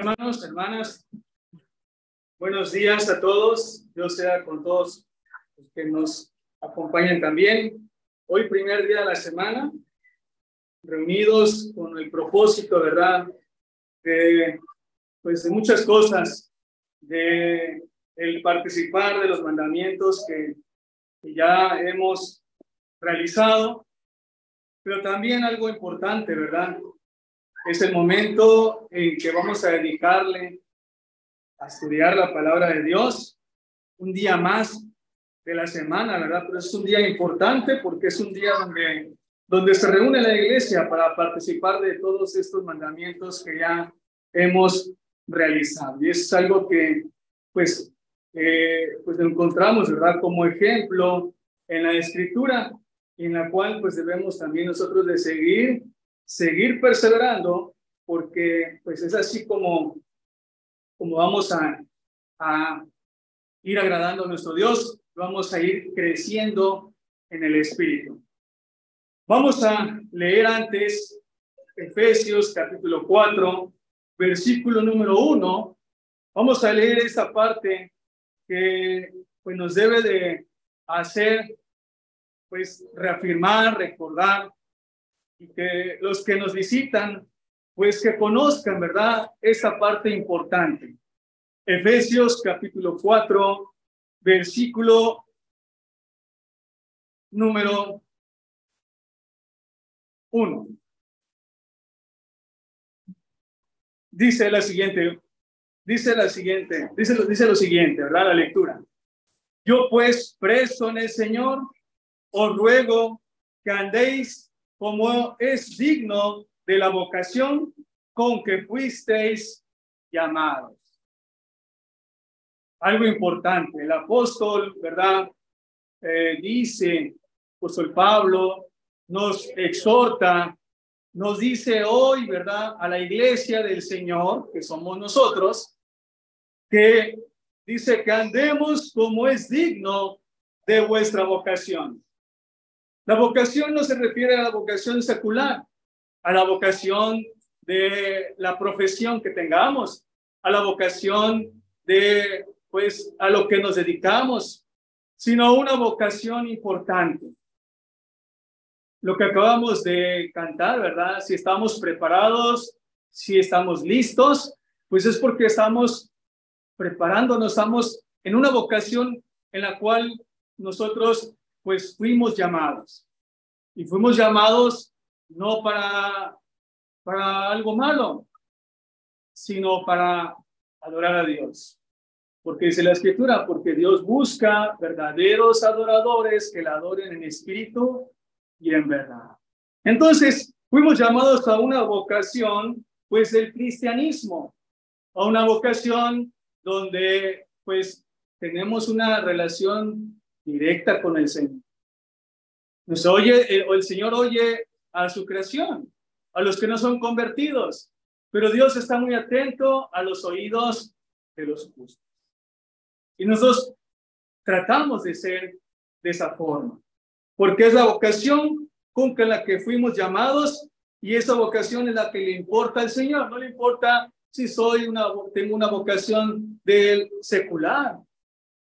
Hermanos, hermanas, buenos días a todos. Dios sea con todos los que nos acompañan también. Hoy, primer día de la semana, reunidos con el propósito, ¿verdad? De, pues, de muchas cosas, de el participar de los mandamientos que, que ya hemos realizado, pero también algo importante, ¿verdad? Es el momento en que vamos a dedicarle a estudiar la palabra de Dios, un día más de la semana, ¿verdad? Pero es un día importante porque es un día donde, donde se reúne la iglesia para participar de todos estos mandamientos que ya hemos realizado. Y es algo que, pues, eh, pues encontramos, ¿verdad? Como ejemplo en la escritura, en la cual pues debemos también nosotros de seguir seguir perseverando porque pues es así como, como vamos a, a ir agradando a nuestro Dios, vamos a ir creciendo en el Espíritu. Vamos a leer antes Efesios capítulo 4, versículo número 1. Vamos a leer esta parte que pues, nos debe de hacer pues reafirmar, recordar y que los que nos visitan, pues que conozcan, ¿verdad? Esta parte importante. Efesios capítulo 4, versículo número 1. Dice la siguiente, dice la siguiente, dice, dice lo siguiente, ¿verdad? La lectura. Yo pues, preso en el Señor, os ruego que andéis como es digno de la vocación con que fuisteis llamados. Algo importante, el apóstol, ¿verdad? Eh, dice, apóstol Pablo nos exhorta, nos dice hoy, ¿verdad? A la iglesia del Señor, que somos nosotros, que dice que andemos como es digno de vuestra vocación. La vocación no se refiere a la vocación secular, a la vocación de la profesión que tengamos, a la vocación de, pues, a lo que nos dedicamos, sino una vocación importante. Lo que acabamos de cantar, ¿verdad? Si estamos preparados, si estamos listos, pues es porque estamos preparándonos, estamos en una vocación en la cual nosotros pues fuimos llamados. Y fuimos llamados no para, para algo malo, sino para adorar a Dios. Porque dice la escritura, porque Dios busca verdaderos adoradores que la adoren en espíritu y en verdad. Entonces, fuimos llamados a una vocación, pues, del cristianismo, a una vocación donde, pues, tenemos una relación directa con el Señor. Nos oye, eh, el Señor oye a su creación, a los que no son convertidos, pero Dios está muy atento a los oídos de los justos. Y nosotros tratamos de ser de esa forma, porque es la vocación con la que fuimos llamados y esa vocación es la que le importa al Señor, no le importa si soy una, tengo una vocación del secular,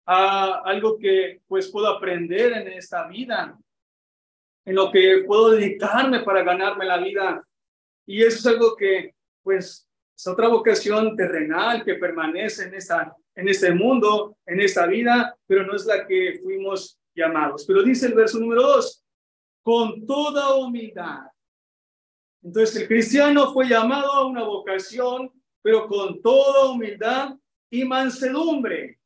a algo que pues puedo aprender en esta vida, en lo que puedo dedicarme para ganarme la vida. Y eso es algo que pues es otra vocación terrenal que permanece en, esta, en este mundo, en esta vida, pero no es la que fuimos llamados. Pero dice el verso número dos, con toda humildad. Entonces el cristiano fue llamado a una vocación, pero con toda humildad y mansedumbre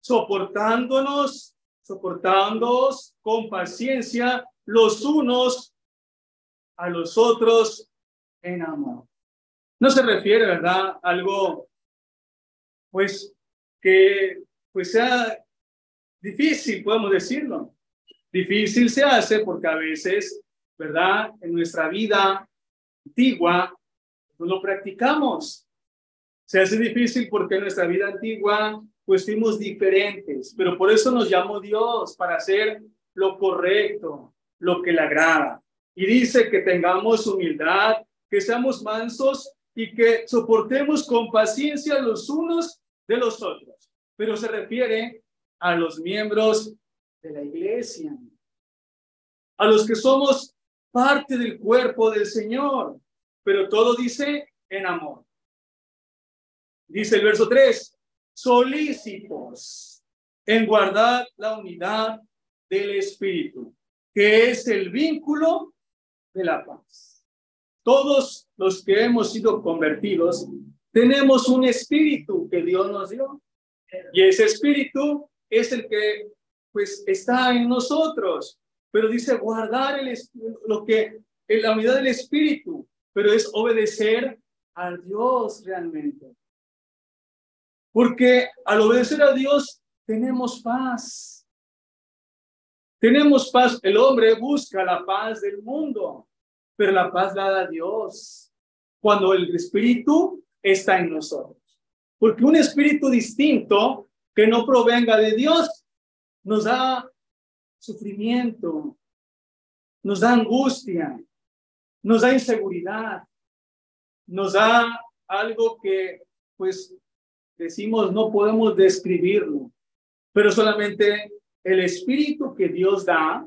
soportándonos, soportándonos con paciencia los unos a los otros en amor. No se refiere, ¿verdad? Algo, pues, que pues sea difícil, podemos decirlo. Difícil se hace porque a veces, ¿verdad? En nuestra vida antigua no lo practicamos. Se hace difícil porque en nuestra vida antigua pues fuimos diferentes, pero por eso nos llamó Dios, para hacer lo correcto, lo que le agrada. Y dice que tengamos humildad, que seamos mansos y que soportemos con paciencia los unos de los otros. Pero se refiere a los miembros de la iglesia, a los que somos parte del cuerpo del Señor, pero todo dice en amor. Dice el verso 3, solícitos en guardar la unidad del Espíritu, que es el vínculo de la paz. Todos los que hemos sido convertidos tenemos un espíritu que Dios nos dio. Y ese espíritu es el que pues está en nosotros. Pero dice guardar el, lo que en la unidad del espíritu, pero es obedecer a Dios realmente. Porque al obedecer a Dios tenemos paz. Tenemos paz. El hombre busca la paz del mundo, pero la paz la da Dios cuando el Espíritu está en nosotros. Porque un espíritu distinto que no provenga de Dios nos da sufrimiento, nos da angustia, nos da inseguridad, nos da algo que pues decimos no podemos describirlo, pero solamente el espíritu que Dios da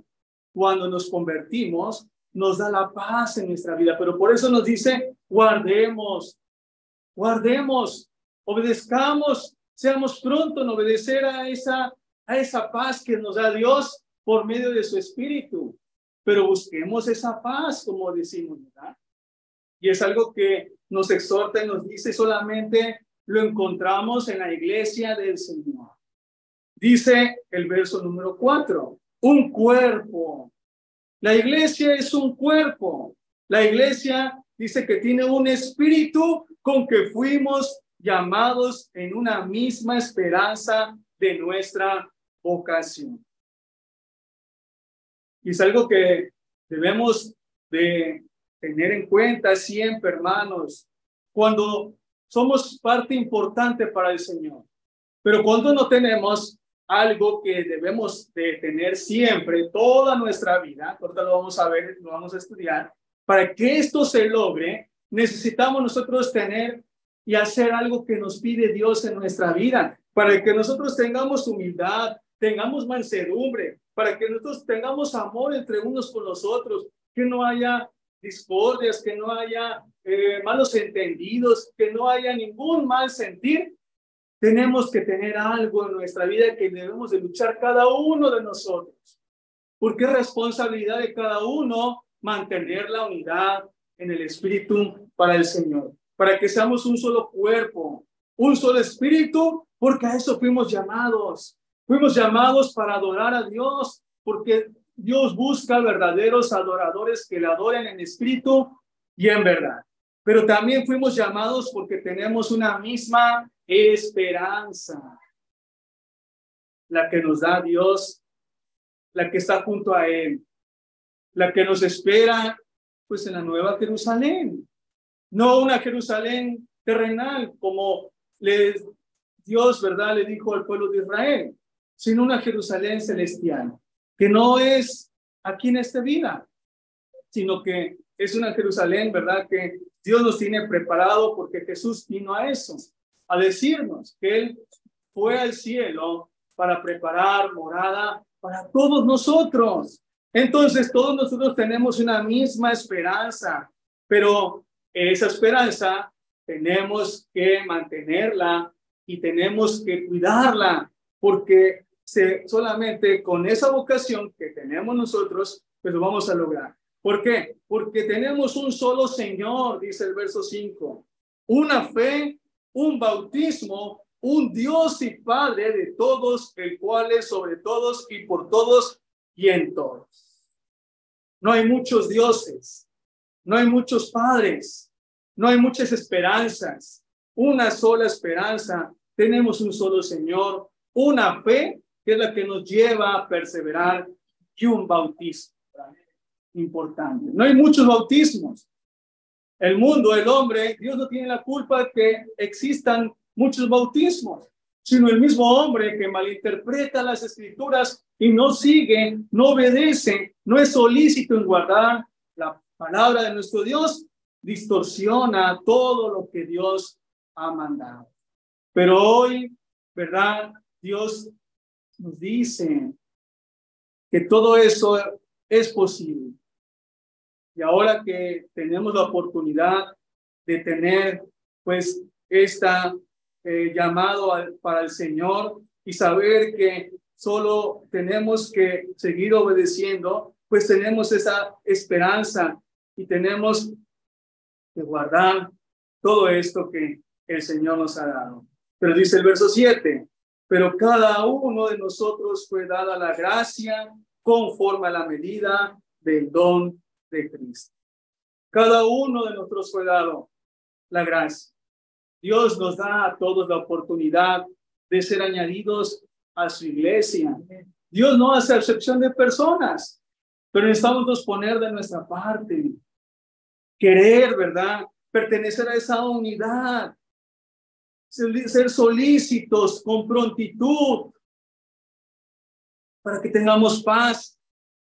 cuando nos convertimos nos da la paz en nuestra vida, pero por eso nos dice guardemos, guardemos, obedezcamos, seamos pronto en obedecer a esa, a esa paz que nos da Dios por medio de su espíritu, pero busquemos esa paz, como decimos. Y es algo que nos exhorta y nos dice solamente lo encontramos en la iglesia del Señor. Dice el verso número cuatro, un cuerpo. La iglesia es un cuerpo. La iglesia dice que tiene un espíritu con que fuimos llamados en una misma esperanza de nuestra vocación. Y es algo que debemos de tener en cuenta siempre, hermanos, cuando somos parte importante para el Señor. Pero cuando no tenemos algo que debemos de tener siempre, toda nuestra vida, ahorita lo vamos a ver, lo vamos a estudiar, para que esto se logre, necesitamos nosotros tener y hacer algo que nos pide Dios en nuestra vida, para que nosotros tengamos humildad, tengamos mansedumbre, para que nosotros tengamos amor entre unos con los otros, que no haya discordias, que no haya eh, malos entendidos, que no haya ningún mal sentir, tenemos que tener algo en nuestra vida que debemos de luchar cada uno de nosotros. Porque es responsabilidad de cada uno mantener la unidad en el espíritu para el Señor, para que seamos un solo cuerpo, un solo espíritu, porque a eso fuimos llamados. Fuimos llamados para adorar a Dios, porque Dios busca verdaderos adoradores que le adoren en espíritu y en verdad. Pero también fuimos llamados porque tenemos una misma esperanza, la que nos da Dios, la que está junto a Él, la que nos espera pues en la nueva Jerusalén, no una Jerusalén terrenal como le, Dios, ¿verdad?, le dijo al pueblo de Israel, sino una Jerusalén celestial, que no es aquí en esta vida, sino que es una Jerusalén, ¿verdad?, que Dios nos tiene preparado porque Jesús vino a eso, a decirnos que Él fue al cielo para preparar morada para todos nosotros. Entonces, todos nosotros tenemos una misma esperanza, pero esa esperanza tenemos que mantenerla y tenemos que cuidarla, porque solamente con esa vocación que tenemos nosotros, pues lo vamos a lograr. ¿Por qué? Porque tenemos un solo Señor, dice el verso 5, una fe, un bautismo, un Dios y Padre de todos, el cual es sobre todos y por todos y en todos. No hay muchos dioses, no hay muchos padres, no hay muchas esperanzas, una sola esperanza. Tenemos un solo Señor, una fe que es la que nos lleva a perseverar y un bautismo importante. No hay muchos bautismos. El mundo, el hombre, Dios no tiene la culpa de que existan muchos bautismos, sino el mismo hombre que malinterpreta las escrituras y no sigue, no obedece, no es solícito en guardar la palabra de nuestro Dios, distorsiona todo lo que Dios ha mandado. Pero hoy, ¿verdad? Dios nos dice que todo eso es posible. Y ahora que tenemos la oportunidad de tener, pues, esta eh, llamado para el Señor y saber que solo tenemos que seguir obedeciendo, pues tenemos esa esperanza y tenemos que guardar todo esto que el Señor nos ha dado. Pero dice el verso 7, pero cada uno de nosotros fue dada la gracia conforme a la medida del don de Cristo. Cada uno de nosotros fue dado la gracia. Dios nos da a todos la oportunidad de ser añadidos a su iglesia. Dios no hace excepción de personas, pero necesitamos poner de nuestra parte, querer, ¿verdad? Pertenecer a esa unidad, ser solícitos con prontitud para que tengamos paz,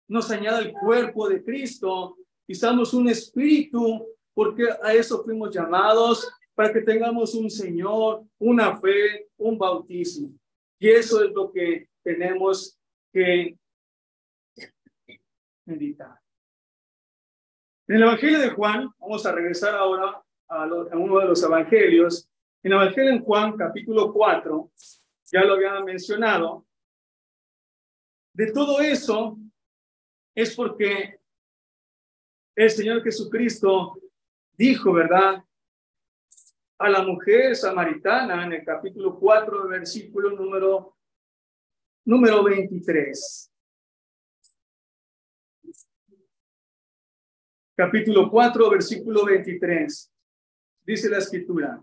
nos añada el cuerpo de Cristo y somos un espíritu, porque a eso fuimos llamados, para que tengamos un Señor, una fe, un bautismo. Y eso es lo que tenemos que meditar. En el Evangelio de Juan, vamos a regresar ahora a, a uno de los Evangelios, en el Evangelio en Juan, capítulo 4, ya lo había mencionado, de todo eso es porque el Señor Jesucristo dijo, ¿verdad? A la mujer samaritana en el capítulo 4, versículo número, número 23. Capítulo 4, versículo 23. Dice la escritura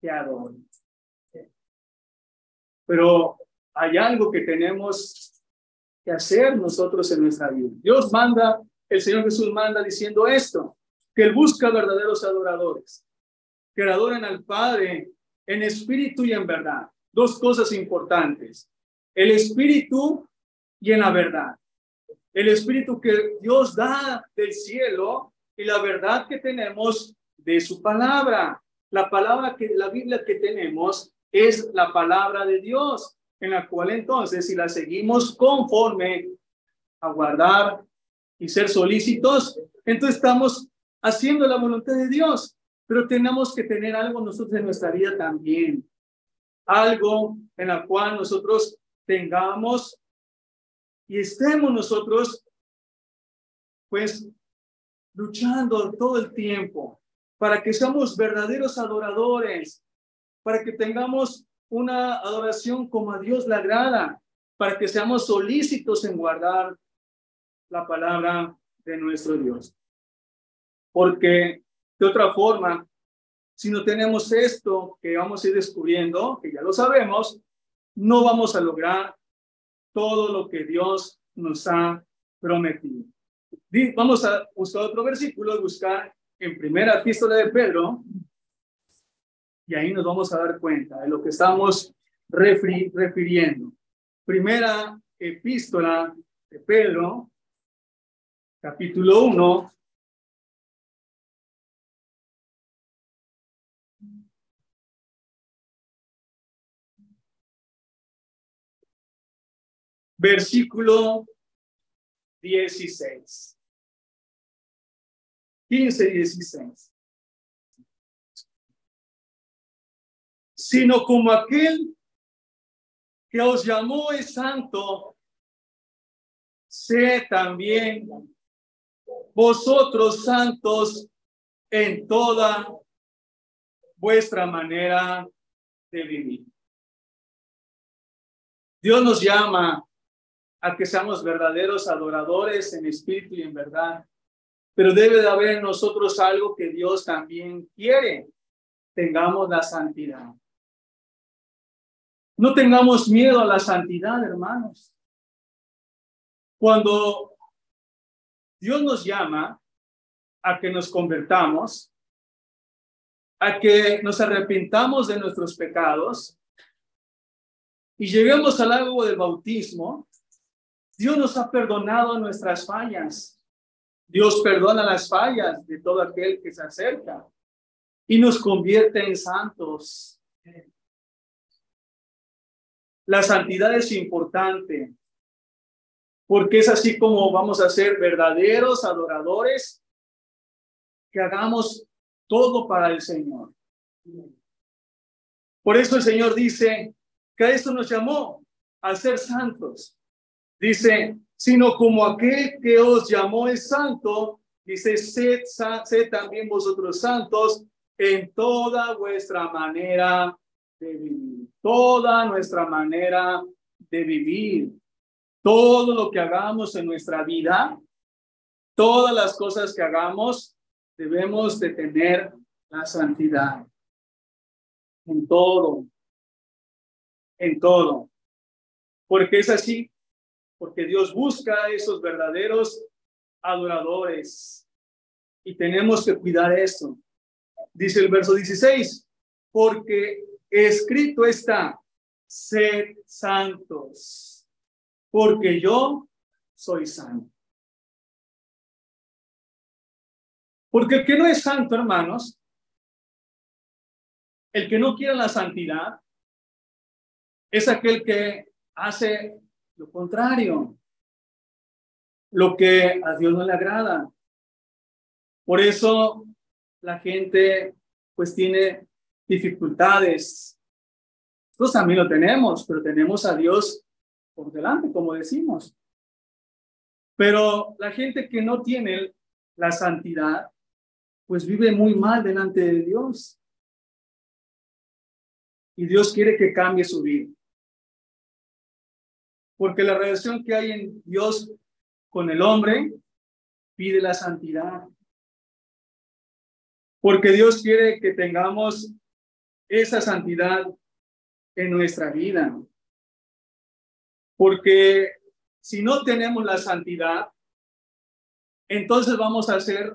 que adoren. Pero hay algo que tenemos que hacer nosotros en nuestra vida. Dios manda, el Señor Jesús manda diciendo esto, que Él busca verdaderos adoradores, que adoren al Padre en espíritu y en verdad. Dos cosas importantes, el espíritu y en la verdad. El espíritu que Dios da del cielo y la verdad que tenemos de su palabra. La palabra que la Biblia que tenemos es la palabra de Dios, en la cual entonces si la seguimos conforme a guardar y ser solícitos, entonces estamos haciendo la voluntad de Dios, pero tenemos que tener algo nosotros en nuestra vida también, algo en la cual nosotros tengamos y estemos nosotros pues luchando todo el tiempo para que seamos verdaderos adoradores, para que tengamos una adoración como a Dios le agrada, para que seamos solícitos en guardar la palabra de nuestro Dios. Porque de otra forma, si no tenemos esto que vamos a ir descubriendo, que ya lo sabemos, no vamos a lograr todo lo que Dios nos ha prometido. Vamos a buscar otro versículo, buscar en primera epístola de Pedro, y ahí nos vamos a dar cuenta de lo que estamos refiriendo. Primera epístola de Pedro, capítulo 1. Versículo 16. 15 y 16. Sino como aquel que os llamó es santo, sé también vosotros santos en toda vuestra manera de vivir. Dios nos llama a que seamos verdaderos adoradores en espíritu y en verdad Pero debe de haber en nosotros algo que Dios también quiere. Tengamos la santidad. No tengamos miedo a la santidad, hermanos. Cuando Dios nos llama a que nos convertamos, a que nos arrepintamos de nuestros pecados y lleguemos al agua del bautismo, Dios nos ha perdonado nuestras fallas. Dios perdona las fallas de todo aquel que se acerca y nos convierte en santos. La santidad es importante porque es así como vamos a ser verdaderos adoradores, que hagamos todo para el Señor. Por eso el Señor dice que a eso nos llamó, a ser santos. Dice, sino como aquel que os llamó es santo, dice, sed, sed también vosotros santos en toda vuestra manera de vivir, toda nuestra manera de vivir. Todo lo que hagamos en nuestra vida, todas las cosas que hagamos, debemos de tener la santidad en todo, en todo. Porque es así, porque Dios busca a esos verdaderos adoradores y tenemos que cuidar eso. Dice el verso 16, porque escrito está, sed santos, porque yo soy santo. Porque el que no es santo, hermanos, el que no quiere la santidad, es aquel que hace lo contrario, lo que a Dios no le agrada. Por eso la gente pues tiene dificultades. Nosotros también lo tenemos, pero tenemos a Dios por delante, como decimos. Pero la gente que no tiene la santidad, pues vive muy mal delante de Dios. Y Dios quiere que cambie su vida. Porque la relación que hay en Dios con el hombre pide la santidad. Porque Dios quiere que tengamos esa santidad en nuestra vida. Porque si no tenemos la santidad, entonces vamos a ser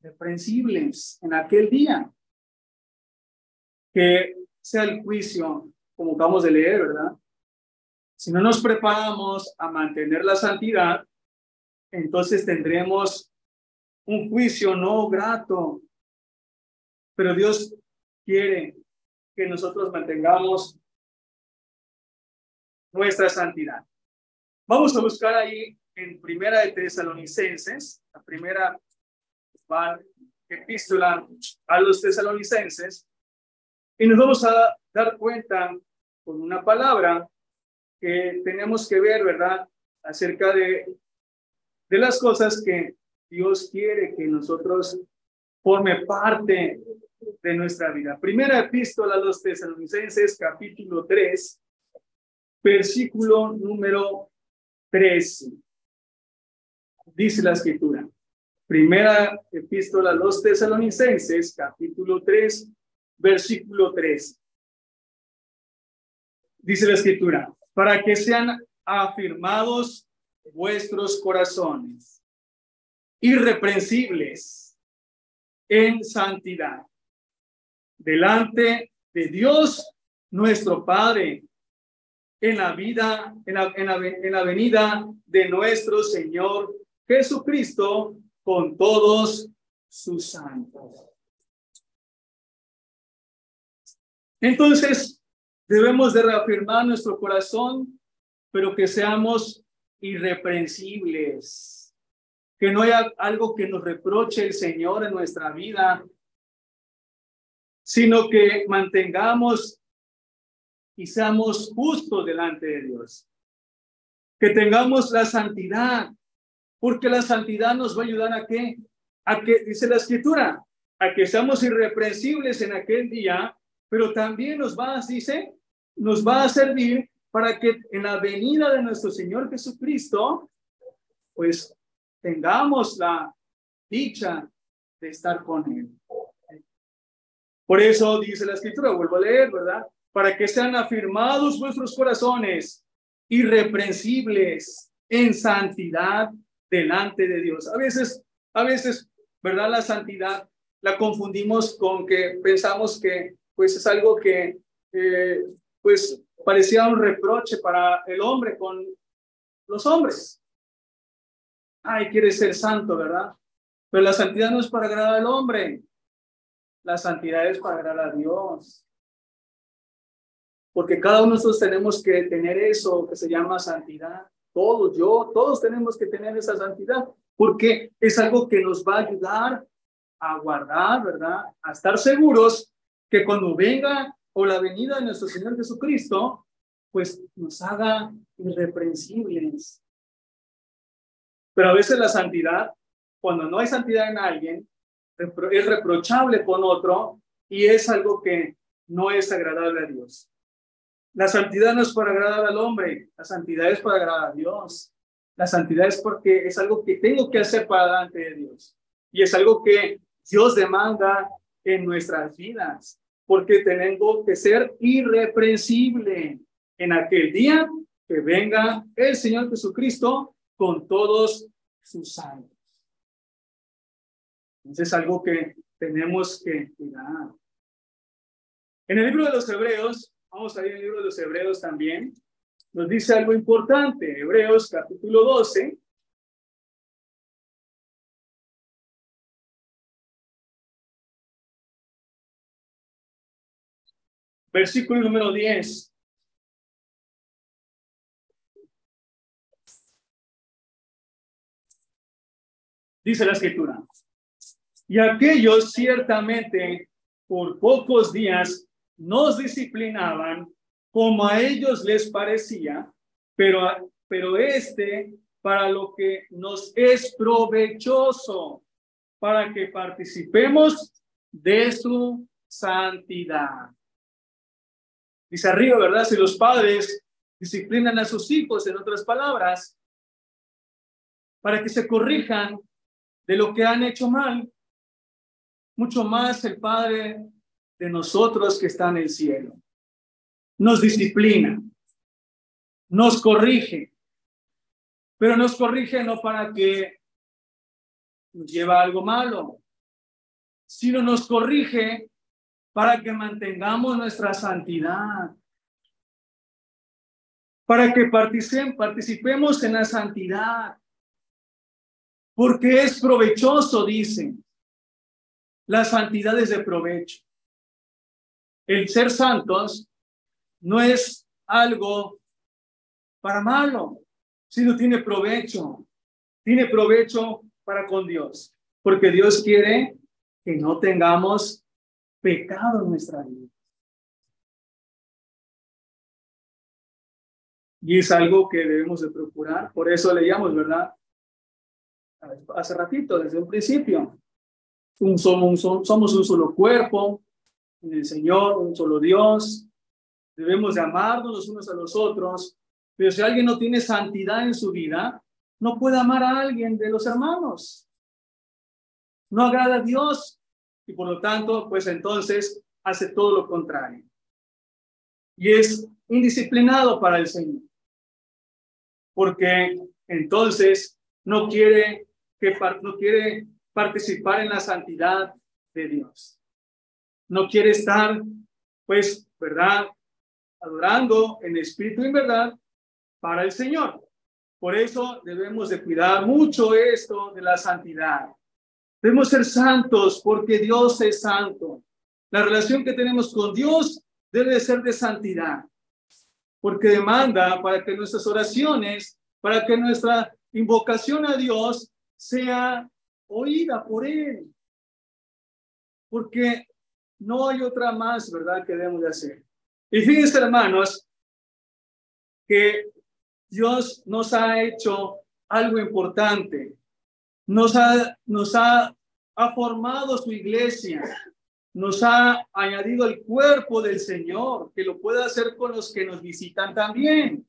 reprensibles en aquel día. Que sea el juicio, como acabamos de leer, ¿verdad? Si no nos preparamos a mantener la santidad, entonces tendremos un juicio no grato. Pero Dios quiere que nosotros mantengamos nuestra santidad. Vamos a buscar ahí en Primera de Tesalonicenses, la primera epístola a los tesalonicenses y nos vamos a dar cuenta con una palabra que tenemos que ver, ¿verdad? Acerca de, de las cosas que Dios quiere que nosotros forme parte de nuestra vida. Primera epístola a los tesalonicenses, capítulo 3, versículo número 13. Dice la escritura. Primera epístola a los tesalonicenses, capítulo 3, versículo 3. Dice la escritura, para que sean afirmados vuestros corazones, irreprensibles en santidad, delante de Dios nuestro Padre, en la vida, en la, en la, en la venida de nuestro Señor Jesucristo con todos sus santos. Entonces, debemos de reafirmar nuestro corazón, pero que seamos irreprensibles, que no haya algo que nos reproche el Señor en nuestra vida, sino que mantengamos y seamos justos delante de Dios, que tengamos la santidad, porque la santidad nos va a ayudar a qué? A que, dice la escritura, a que seamos irreprensibles en aquel día, pero también nos va, dice, nos va a servir para que en la venida de nuestro Señor Jesucristo, pues tengamos la, dicha de estar con Él. Por eso dice la escritura, vuelvo a leer, ¿verdad? Para que sean afirmados vuestros corazones irreprensibles en santidad delante de Dios. A veces, a veces, ¿verdad? La santidad la confundimos con que pensamos que pues es algo que eh, pues parecía un reproche para el hombre con los hombres. Ay, quiere ser santo, ¿verdad? Pero la santidad no es para agradar al hombre. La santidad es para agradar a Dios. Porque cada uno de nosotros tenemos que tener eso que se llama santidad. Todos, yo, todos tenemos que tener esa santidad. Porque es algo que nos va a ayudar a guardar, ¿verdad? A estar seguros que cuando venga o la venida de nuestro Señor Jesucristo, pues nos haga irreprensibles. Pero a veces la santidad, cuando no hay santidad en alguien, es reprochable con otro y es algo que no es agradable a Dios. La santidad no es para agradar al hombre, la santidad es para agradar a Dios. La santidad es porque es algo que tengo que hacer para delante de Dios. Y es algo que Dios demanda en nuestras vidas, porque tenemos que ser irreprensible en aquel día que venga el Señor Jesucristo con todos sus santos. Entonces es algo que tenemos que cuidar. En el libro de los Hebreos, vamos a ir el libro de los Hebreos también, nos dice algo importante. Hebreos capítulo 12, Versículo número 10. Dice la escritura. Y aquellos ciertamente por pocos días nos disciplinaban como a ellos les parecía, pero, pero este para lo que nos es provechoso, para que participemos de su santidad. Dice arriba, ¿verdad? Si los padres disciplinan a sus hijos, en otras palabras, para que se corrijan de lo que han hecho mal, mucho más el Padre de nosotros que está en el cielo. Nos disciplina, nos corrige, pero nos corrige no para que nos lleve algo malo, sino nos corrige para que mantengamos nuestra santidad, para que participemos en la santidad, porque es provechoso, dicen. La santidad es de provecho. El ser santos no es algo para malo, sino tiene provecho. Tiene provecho para con Dios, porque Dios quiere que no tengamos pecado en nuestra vida. Y es algo que debemos de procurar. Por eso leíamos, ¿verdad? Hace ratito, desde un principio. Un, somos, somos un solo cuerpo en el Señor, un solo Dios. Debemos de amarnos los unos a los otros. Pero si alguien no tiene santidad en su vida, no puede amar a alguien de los hermanos. No agrada a Dios y por lo tanto, pues entonces hace todo lo contrario. Y es indisciplinado para el Señor, porque entonces no quiere, que, no quiere participar en la santidad de Dios. No quiere estar, pues, ¿verdad? Adorando en espíritu y en verdad para el Señor. Por eso debemos de cuidar mucho esto de la santidad. Debemos ser santos porque Dios es santo. La relación que tenemos con Dios debe ser de santidad, porque demanda para que nuestras oraciones, para que nuestra invocación a Dios sea oída por Él. Porque no hay otra más, ¿verdad?, que debemos de hacer. Y fíjense, hermanos, que Dios nos ha hecho algo importante nos ha, nos ha, ha formado su iglesia, nos ha añadido el cuerpo del Señor, que lo puede hacer con los que nos visitan también.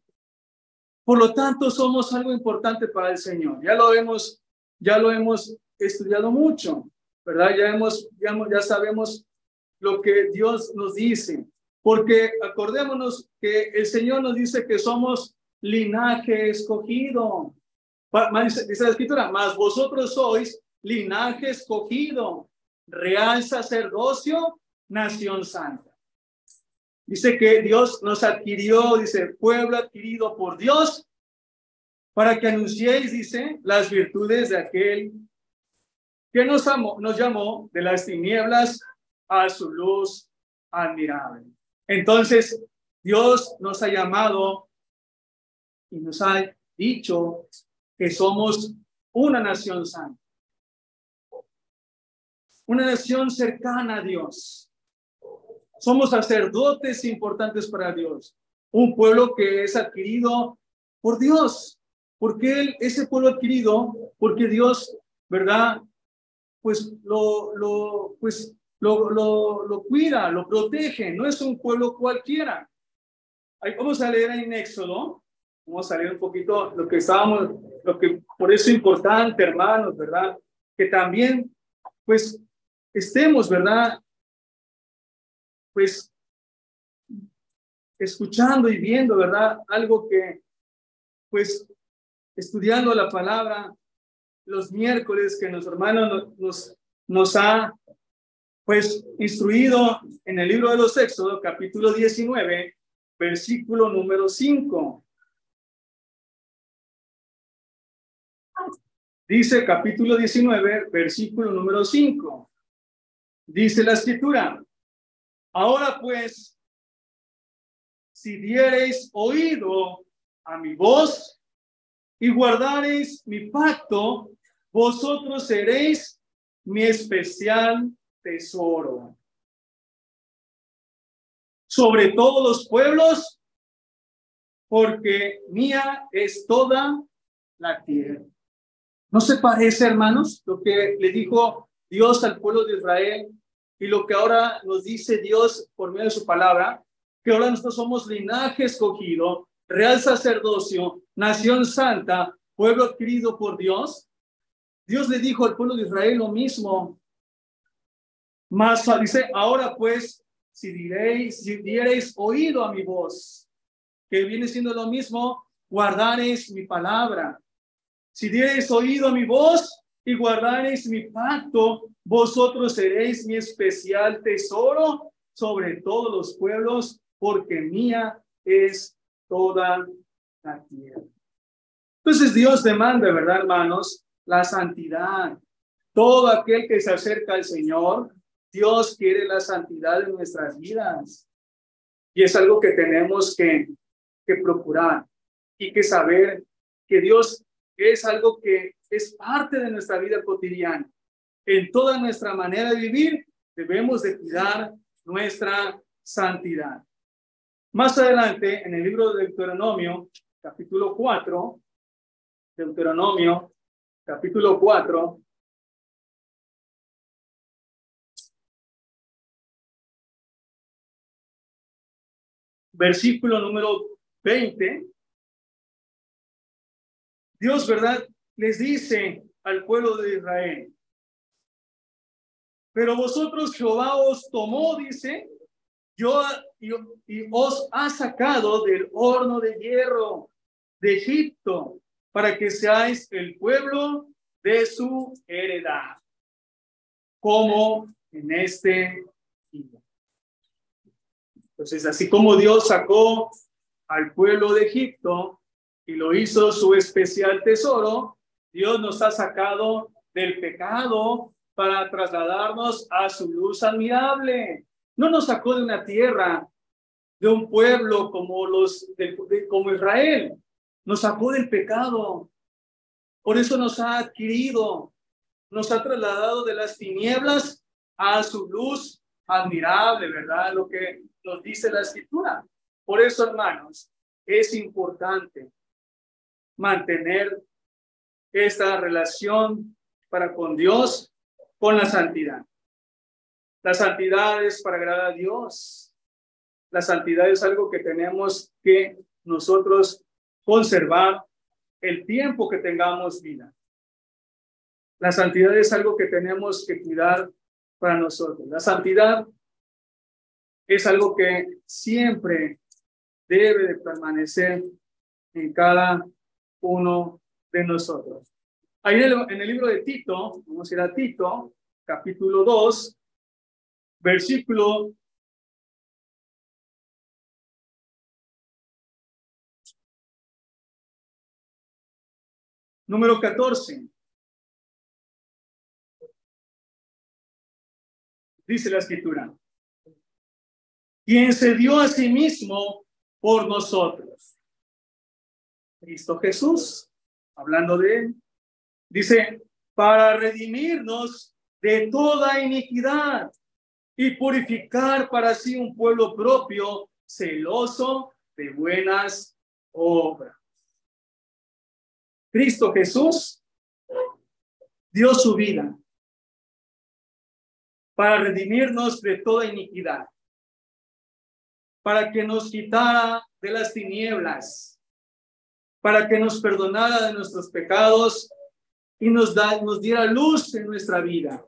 Por lo tanto, somos algo importante para el Señor. Ya lo hemos, ya lo hemos estudiado mucho, ¿verdad? Ya hemos, ya, ya sabemos lo que Dios nos dice, porque acordémonos que el Señor nos dice que somos linaje escogido. Dice la escritura, más vosotros sois linaje escogido, real sacerdocio, nación santa. Dice que Dios nos adquirió, dice, pueblo adquirido por Dios, para que anunciéis, dice, las virtudes de aquel que nos, amó, nos llamó de las tinieblas a su luz admirable. Entonces, Dios nos ha llamado y nos ha dicho que somos una nación santa, una nación cercana a Dios. Somos sacerdotes importantes para Dios, un pueblo que es adquirido por Dios. porque él, ese pueblo adquirido? Porque Dios, ¿verdad? Pues lo, pues lo, lo, lo cuida, lo protege, no es un pueblo cualquiera. Ahí vamos a leer en Éxodo, vamos a leer un poquito lo que estábamos, lo que por eso es importante, hermanos, ¿verdad? Que también, pues, estemos, ¿verdad? Pues, escuchando y viendo, ¿verdad? Algo que, pues, estudiando la palabra los miércoles que nuestro hermano nos, nos ha pues instruido en el libro de los Éxodos, capítulo 19, versículo número 5. Dice capítulo 19, versículo número 5. Dice la escritura, ahora pues, si diereis oído a mi voz y guardareis mi pacto, vosotros seréis mi especial tesoro. Sobre todos los pueblos, porque mía es toda la tierra. ¿No se parece, hermanos, lo que le dijo Dios al pueblo de Israel y lo que ahora nos dice Dios por medio de su palabra? Que ahora nosotros somos linaje escogido, real sacerdocio, nación santa, pueblo adquirido por Dios. Dios le dijo al pueblo de Israel lo mismo más dice, ahora pues, si diréis, si diereis oído a mi voz, que viene siendo lo mismo, guardaréis mi palabra. Si diereis oído a mi voz y guardaréis mi pacto, vosotros seréis mi especial tesoro sobre todos los pueblos, porque mía es toda la tierra. Entonces Dios demanda, ¿verdad, hermanos? La santidad. Todo aquel que se acerca al Señor Dios quiere la santidad en nuestras vidas. Y es algo que tenemos que, que procurar y que saber que Dios es algo que es parte de nuestra vida cotidiana. En toda nuestra manera de vivir debemos de cuidar nuestra santidad. Más adelante, en el libro de Deuteronomio, capítulo 4, Deuteronomio, capítulo 4, versículo número 20, Dios, ¿verdad? Les dice al pueblo de Israel, pero vosotros Jehová os tomó, dice, yo y, y os ha sacado del horno de hierro de Egipto para que seáis el pueblo de su heredad, como en este día. Entonces, así como Dios sacó al pueblo de Egipto y lo hizo su especial tesoro, Dios nos ha sacado del pecado para trasladarnos a su luz admirable. No nos sacó de una tierra, de un pueblo como los como Israel. Nos sacó del pecado. Por eso nos ha adquirido, nos ha trasladado de las tinieblas a su luz admirable, ¿verdad? Lo que nos dice la escritura. Por eso, hermanos, es importante mantener esta relación para con Dios, con la santidad. La santidad es para agradar a Dios. La santidad es algo que tenemos que nosotros conservar el tiempo que tengamos vida. La santidad es algo que tenemos que cuidar para nosotros. La santidad es algo que siempre debe de permanecer en cada uno de nosotros. Ahí en el, libro de Tito, vamos a ir a Tito, capítulo 2, versículo número 14. Dice la escritura, quien se dio a sí mismo por nosotros. Cristo Jesús, hablando de él, dice, para redimirnos de toda iniquidad y purificar para sí un pueblo propio, celoso de buenas obras. Cristo Jesús dio su vida para redimirnos de toda iniquidad, para que nos quitara de las tinieblas, para que nos perdonara de nuestros pecados y nos, da, nos diera luz en nuestra vida.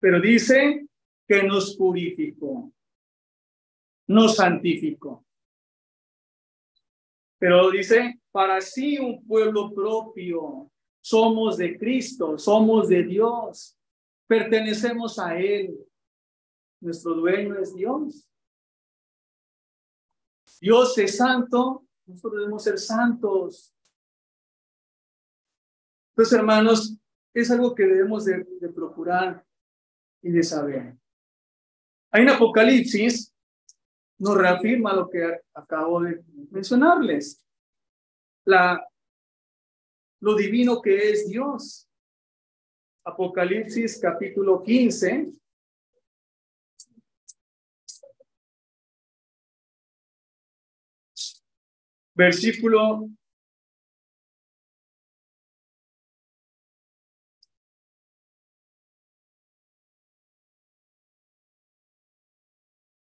Pero dice que nos purificó, nos santificó. Pero dice, para sí un pueblo propio, somos de Cristo, somos de Dios, pertenecemos a Él. Nuestro dueño es Dios. Dios es santo, nosotros debemos ser santos. Entonces, hermanos, es algo que debemos de, procurar y de saber. Hay un Apocalipsis, nos reafirma lo que acabo de mencionarles. La, lo divino que es Dios. Apocalipsis capítulo 15. Versículo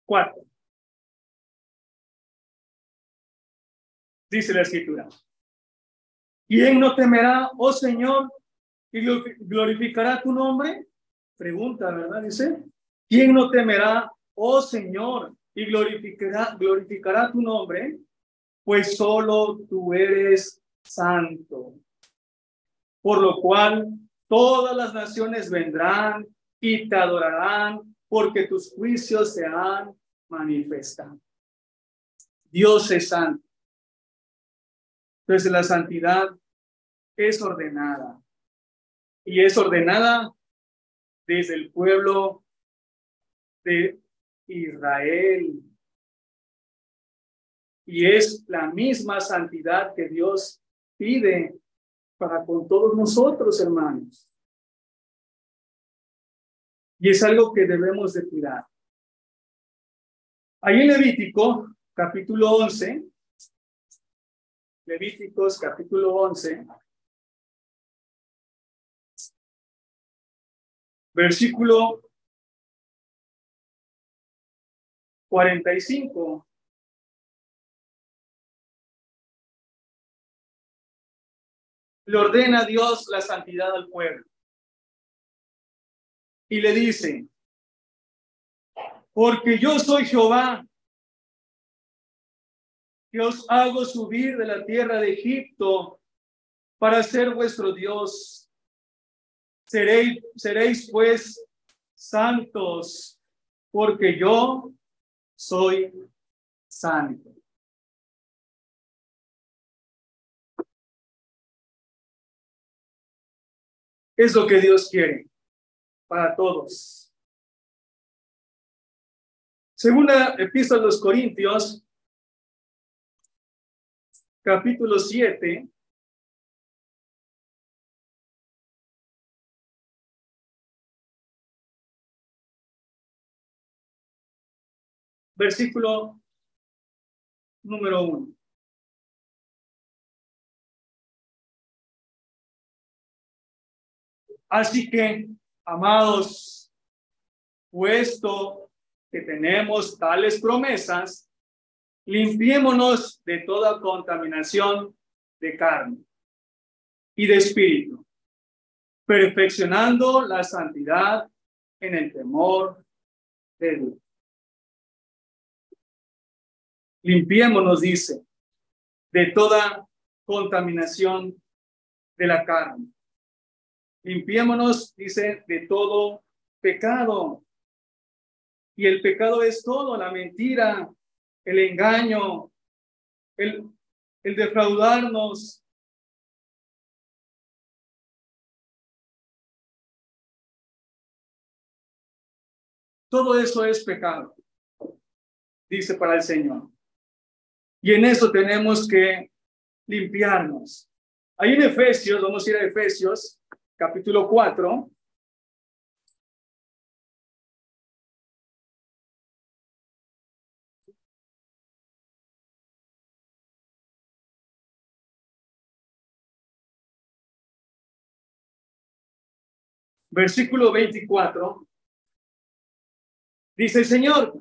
cuatro. Dice la escritura. ¿Quién no temerá, oh Señor, y glorificará tu nombre? Pregunta, ¿verdad? Dice. ¿Quién no temerá, oh Señor, y glorificará, glorificará tu nombre? Pues solo tú eres santo. Por lo cual todas las naciones vendrán y te adorarán, porque tus juicios se han manifestado. Dios es santo. Entonces la santidad es ordenada y es ordenada desde el pueblo de Israel. Y es la misma santidad que Dios pide para con todos nosotros, hermanos. Y es algo que debemos de cuidar. Ahí en Levítico, capítulo 11, Levíticos capítulo 11, versículo 45. Le ordena Dios la santidad al pueblo. Y le dice, porque yo soy Jehová, que os hago subir de la tierra de Egipto para ser vuestro Dios. Seréis, seréis pues santos, porque yo soy santo. Es lo que Dios quiere para todos. Segunda epístola de los Corintios, capítulo 7. Versículo número 1. Así que, amados, puesto que tenemos tales promesas, limpiémonos de toda contaminación de carne y de espíritu, perfeccionando la santidad en el temor de Dios. Limpiémonos, dice, de toda contaminación de la carne. Limpiémonos, dice, de todo pecado. Y el pecado es todo, la mentira, el engaño, el, el defraudarnos. Todo eso es pecado, dice para el Señor. Y en eso tenemos que limpiarnos. Ahí en Efesios, vamos a ir a Efesios, capítulo 4. Versículo 24. Dice el Señor,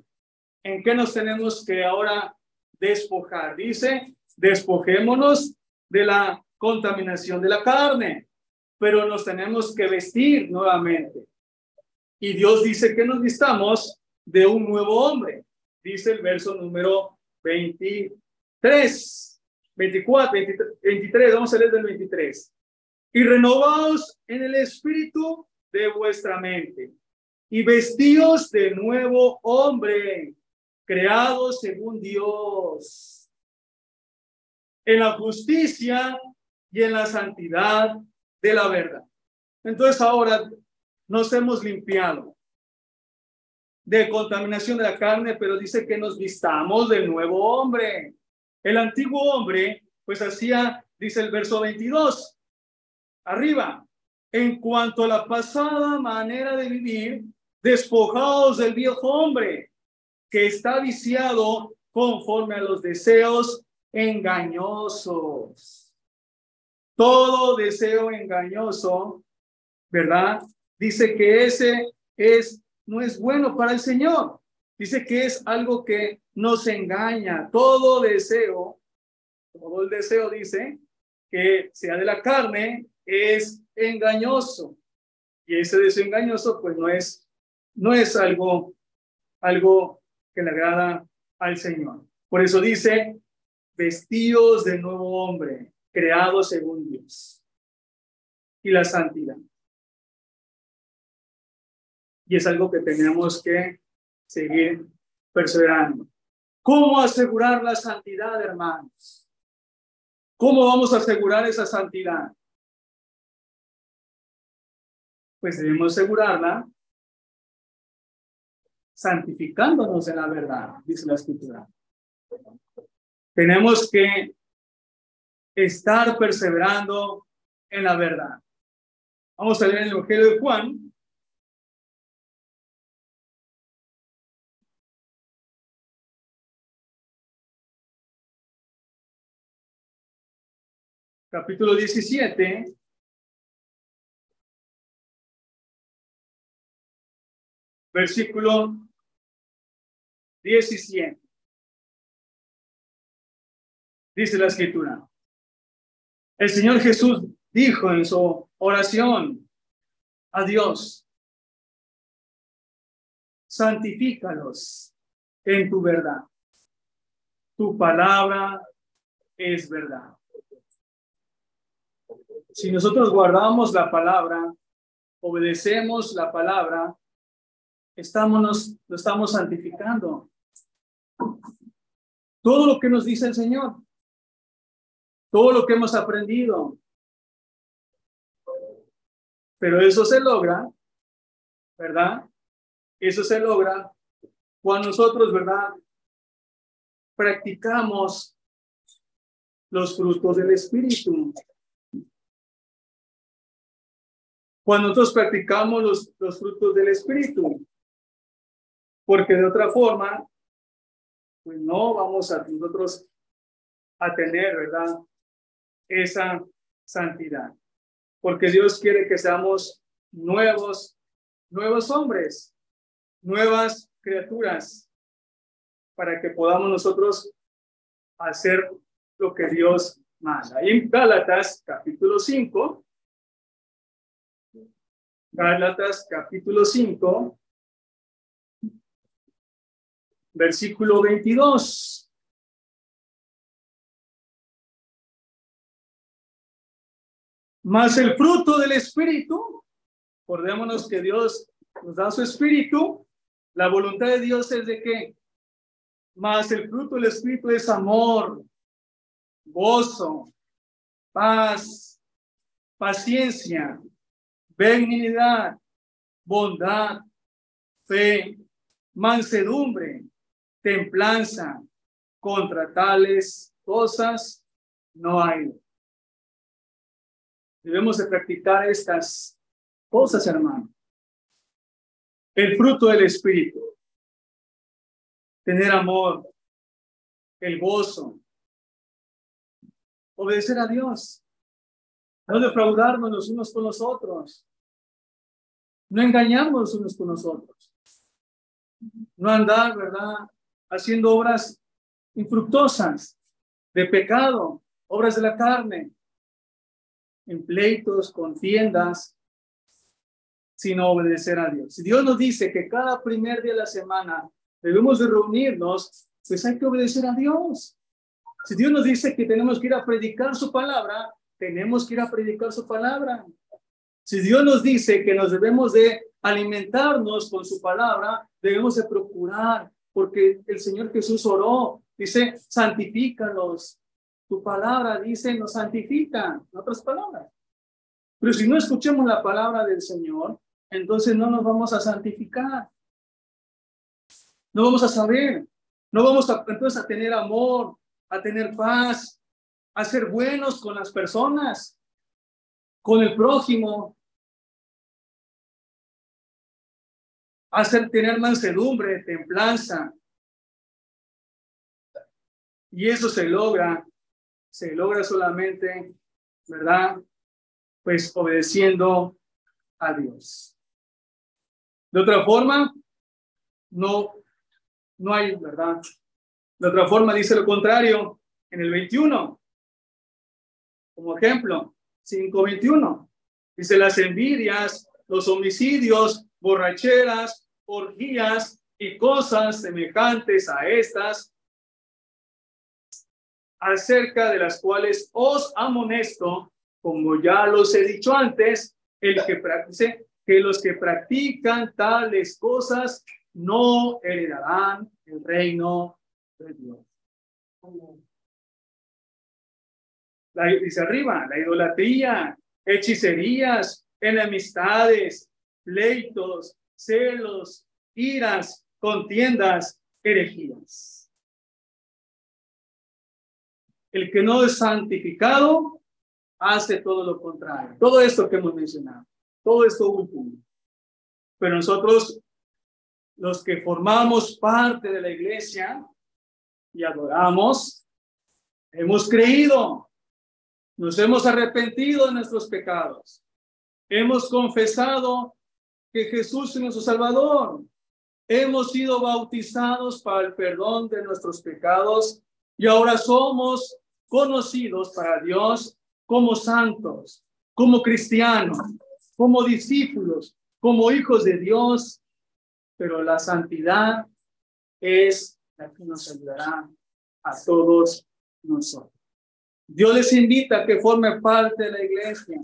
¿en qué nos tenemos que ahora despojar. Dice, despojémonos de la contaminación de la carne, pero nos tenemos que vestir nuevamente. Y Dios dice que nos vistamos de un nuevo hombre. Dice el verso número 23, 24, 23, vamos a leer del 23. Y renovaos en el espíritu de vuestra mente y vestíos de nuevo hombre creados según Dios, en la justicia y en la santidad de la verdad. Entonces ahora nos hemos limpiado de contaminación de la carne, pero dice que nos vistamos del nuevo hombre. El antiguo hombre, pues hacía, dice el verso 22, arriba, en cuanto a la pasada manera de vivir, despojados del viejo hombre que está viciado conforme a los deseos engañosos. Todo deseo engañoso, ¿verdad? Dice que ese es no es bueno para el Señor. Dice que es algo que nos engaña. Todo deseo, todo el deseo dice que sea de la carne es engañoso. Y ese deseo engañoso pues no es no es algo algo que le agrada al Señor. Por eso dice, vestidos de nuevo hombre, creados según Dios. Y la santidad. Y es algo que tenemos que seguir perseverando. ¿Cómo asegurar la santidad, hermanos? ¿Cómo vamos a asegurar esa santidad? Pues debemos asegurarla santificándonos en la verdad, dice la escritura. Tenemos que estar perseverando en la verdad. Vamos a leer el Evangelio de Juan. Capítulo 17. Versículo 17. Dice la escritura. El Señor Jesús dijo en su oración a Dios, santifícalos en tu verdad. Tu palabra es verdad. Si nosotros guardamos la palabra, obedecemos la palabra, estamos, lo estamos santificando. Todo lo que nos dice el Señor, todo lo que hemos aprendido. Pero eso se logra, ¿verdad? Eso se logra cuando nosotros, ¿verdad? Practicamos los frutos del Espíritu. Cuando nosotros practicamos los, los frutos del Espíritu, porque de otra forma, pues no vamos a nosotros a tener, ¿verdad? Esa santidad. Porque Dios quiere que seamos nuevos, nuevos hombres, nuevas criaturas, para que podamos nosotros hacer lo que Dios más. Ahí en Gálatas capítulo 5, Gálatas capítulo 5, versículo 22. Más el fruto del Espíritu, acordémonos que Dios nos da su Espíritu, la voluntad de Dios es de que, más el fruto del Espíritu es amor, gozo, paz, paciencia, benignidad, bondad, fe, mansedumbre, templanza. Contra tales cosas no hay. Debemos de practicar estas cosas, hermano. El fruto del Espíritu. Tener amor, el gozo, obedecer a Dios, no defraudarnos los unos con los otros, no engañarnos unos con los otros, no andar, ¿verdad? Haciendo obras infructuosas, de pecado, obras de la carne, en pleitos, contiendas, sino obedecer a Dios. Si Dios nos dice que cada primer día de la semana debemos de reunirnos, pues hay que obedecer a Dios. Si Dios nos dice que tenemos que ir a predicar su palabra, tenemos que ir a predicar su palabra. Si Dios nos dice que nos debemos de alimentarnos con su palabra, debemos de procurar, porque el Señor Jesús oró, dice, santifícalos. Tu palabra dice, nos santifica, en otras palabras. Pero si no escuchemos la palabra del Señor, entonces no nos vamos a santificar. No vamos a saber, no vamos a, entonces a tener amor, a tener paz, a ser buenos con las personas, con el prójimo, a hacer, tener mansedumbre, templanza. Y eso se logra, se logra solamente, ¿verdad? Pues obedeciendo a Dios. De otra forma, no, no hay, ¿verdad? De otra forma, dice lo contrario en el 21. Como ejemplo, 5.21. Dice las envidias, los homicidios, borracheras, orgías y cosas semejantes a estas, acerca de las cuales os amonesto, como ya los he dicho antes, el que dice que los que practican tales cosas no heredarán el reino la, dice arriba, la idolatría, hechicerías, enemistades, pleitos, celos, iras, contiendas, herejías. El que no es santificado hace todo lo contrario. Todo esto que hemos mencionado, todo esto último. Pero nosotros, los que formamos parte de la iglesia, y adoramos, hemos creído, nos hemos arrepentido de nuestros pecados, hemos confesado que Jesús es nuestro Salvador, hemos sido bautizados para el perdón de nuestros pecados y ahora somos conocidos para Dios como santos, como cristianos, como discípulos, como hijos de Dios, pero la santidad es que nos ayudará a todos nosotros. Dios les invita a que forme parte de la iglesia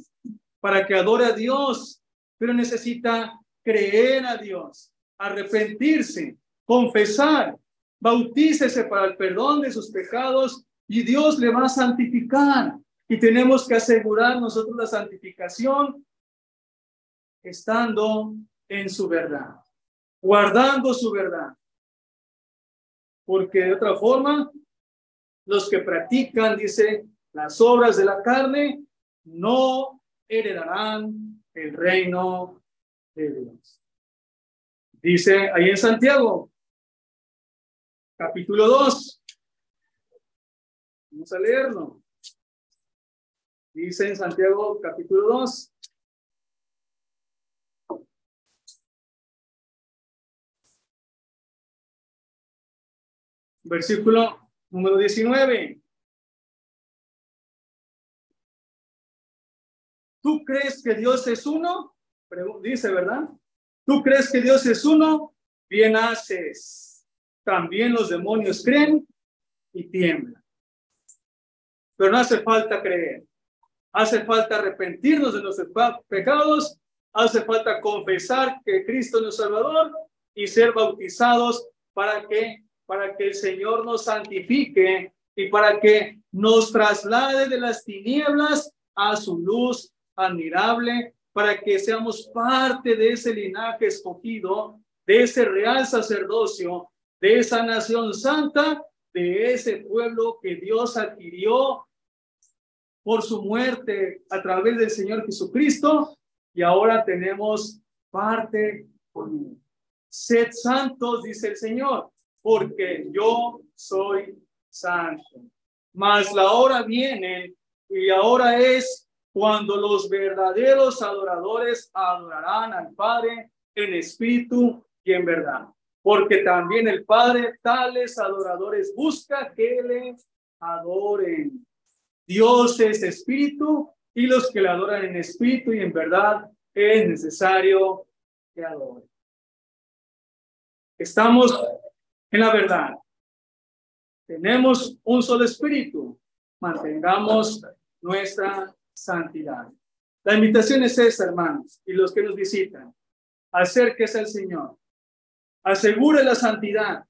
para que adore a Dios, pero necesita creer a Dios, arrepentirse, confesar, bautícese para el perdón de sus pecados y Dios le va a santificar. Y tenemos que asegurar nosotros la santificación estando en su verdad, guardando su verdad porque de otra forma, los que practican, dice, las obras de la carne, no heredarán el reino de Dios. Dice ahí en Santiago, capítulo 2. Vamos a leerlo. Dice en Santiago, capítulo 2. versículo número 19. ¿Tú crees que Dios es uno? Dice, ¿verdad? ¿Tú crees que Dios es uno? Bien haces. También los demonios creen y tiemblan. Pero no hace falta creer. Hace falta arrepentirnos de nuestros pecados. Hace falta confesar que Cristo es Salvador y ser bautizados para que, para que el Señor nos santifique y para que nos traslade de las tinieblas a su luz admirable, para que seamos parte de ese linaje escogido, de ese real sacerdocio, de esa nación santa, de ese pueblo que Dios adquirió por su muerte a través del Señor Jesucristo y ahora tenemos parte con él. Sed santos, dice el Señor, porque yo soy santo. Mas la hora viene y ahora es cuando los verdaderos adoradores adorarán al Padre en espíritu y en verdad. Porque también el Padre tales adoradores busca que le adoren. Dios es espíritu y los que le adoran en espíritu y en verdad es necesario que adoren. Estamos en la verdad. Tenemos un solo espíritu. Mantengamos nuestra santidad. La invitación es esa, hermanos, y los que nos visitan. Acérquese al Señor. Asegure la santidad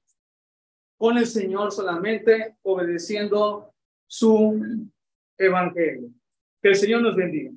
con el Señor solamente obedeciendo su evangelio. Que el Señor nos bendiga.